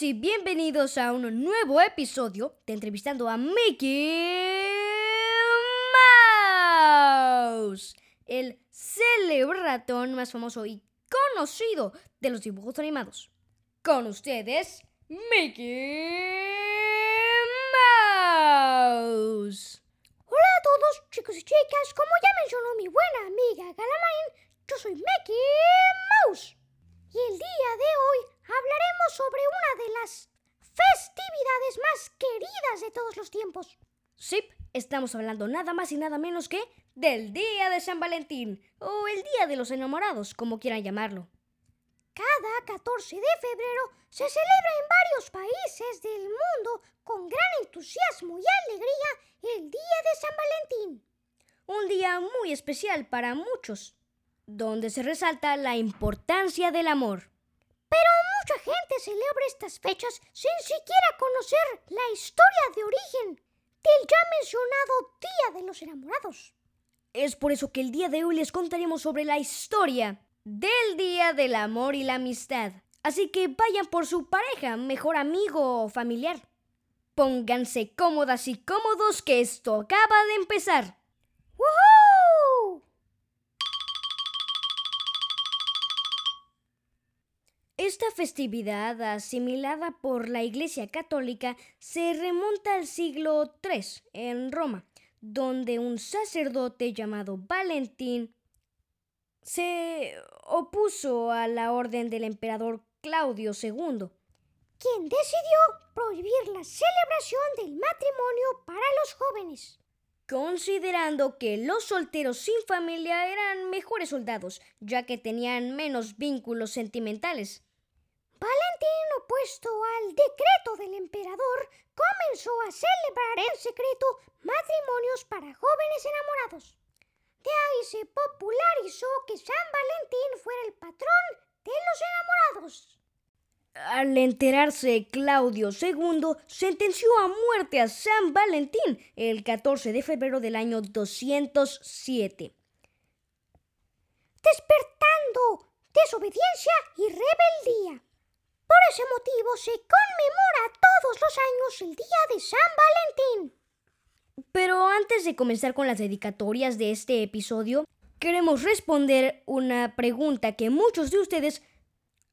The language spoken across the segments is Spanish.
y bienvenidos a un nuevo episodio de Entrevistando a Mickey Mouse, el célebre ratón más famoso y conocido de los dibujos animados. Con ustedes, Mickey Mouse. Hola a todos, chicos y chicas. Como ya mencionó mi buena amiga Galamain, yo soy Mickey Mouse. Y el día de hoy hablaremos sobre una de las festividades más queridas de todos los tiempos. Sí, estamos hablando nada más y nada menos que del Día de San Valentín, o el Día de los Enamorados, como quieran llamarlo. Cada 14 de febrero se celebra en varios países del mundo con gran entusiasmo y alegría el Día de San Valentín. Un día muy especial para muchos, donde se resalta la importancia del amor. Celebra estas fechas sin siquiera conocer la historia de origen del ya mencionado Día de los Enamorados. Es por eso que el día de hoy les contaremos sobre la historia del Día del Amor y la Amistad. Así que vayan por su pareja, mejor amigo o familiar. Pónganse cómodas y cómodos que esto acaba de empezar. Esta festividad, asimilada por la Iglesia Católica, se remonta al siglo III en Roma, donde un sacerdote llamado Valentín se opuso a la orden del emperador Claudio II, quien decidió prohibir la celebración del matrimonio para los jóvenes. considerando que los solteros sin familia eran mejores soldados, ya que tenían menos vínculos sentimentales. Valentín, opuesto al decreto del emperador, comenzó a celebrar en secreto matrimonios para jóvenes enamorados. De ahí se popularizó que San Valentín fuera el patrón de los enamorados. Al enterarse, Claudio II sentenció a muerte a San Valentín el 14 de febrero del año 207. despertando desobediencia y rebeldía. Por ese motivo se conmemora todos los años el Día de San Valentín. Pero antes de comenzar con las dedicatorias de este episodio, queremos responder una pregunta que muchos de ustedes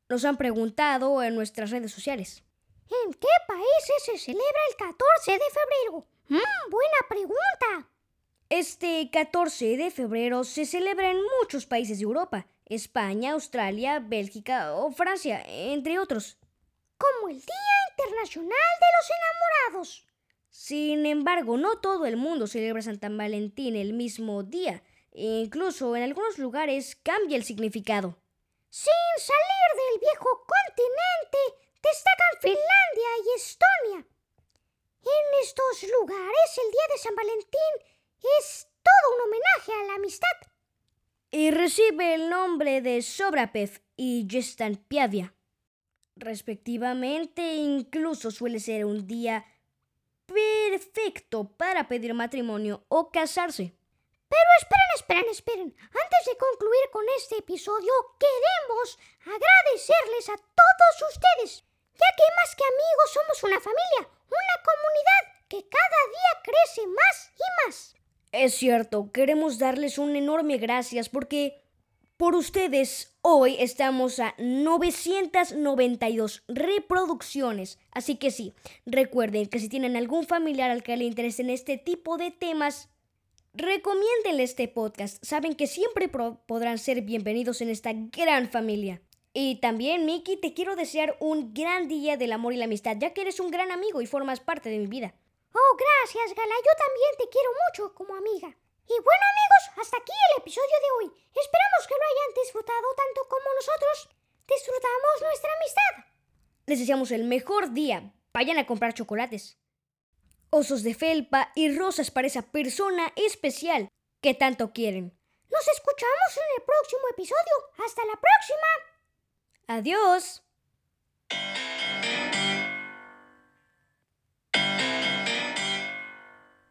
nos han preguntado en nuestras redes sociales. ¿En qué países se celebra el 14 de febrero? Mm, buena pregunta. Este 14 de febrero se celebra en muchos países de Europa, España, Australia, Bélgica o Francia, entre otros. Como el Día Internacional de los Enamorados. Sin embargo, no todo el mundo celebra San Valentín el mismo día. Incluso en algunos lugares cambia el significado. Sin salir del viejo continente, destacan Finlandia y Estonia. En estos lugares, el Día de San Valentín es todo un homenaje a la amistad. Y recibe el nombre de Sobrapev y Piavia. Respectivamente, incluso suele ser un día perfecto para pedir matrimonio o casarse. Pero esperen, esperen, esperen. Antes de concluir con este episodio, queremos agradecerles a todos ustedes, ya que más que amigos somos una familia, una comunidad que cada día crece más y más. Es cierto, queremos darles un enorme gracias porque por ustedes hoy estamos a 992 reproducciones. Así que sí, recuerden que si tienen algún familiar al que le interesen este tipo de temas, recomiéndenle este podcast. Saben que siempre podrán ser bienvenidos en esta gran familia. Y también, Miki, te quiero desear un gran día del amor y la amistad, ya que eres un gran amigo y formas parte de mi vida. Oh, gracias, Gala. Yo también te quiero mucho como amiga. Y bueno, amigos, hasta aquí el episodio de hoy. Esperamos que lo hayan disfrutado tanto como nosotros disfrutamos nuestra amistad. Les deseamos el mejor día. Vayan a comprar chocolates. Osos de felpa y rosas para esa persona especial que tanto quieren. Nos escuchamos en el próximo episodio. Hasta la próxima. Adiós.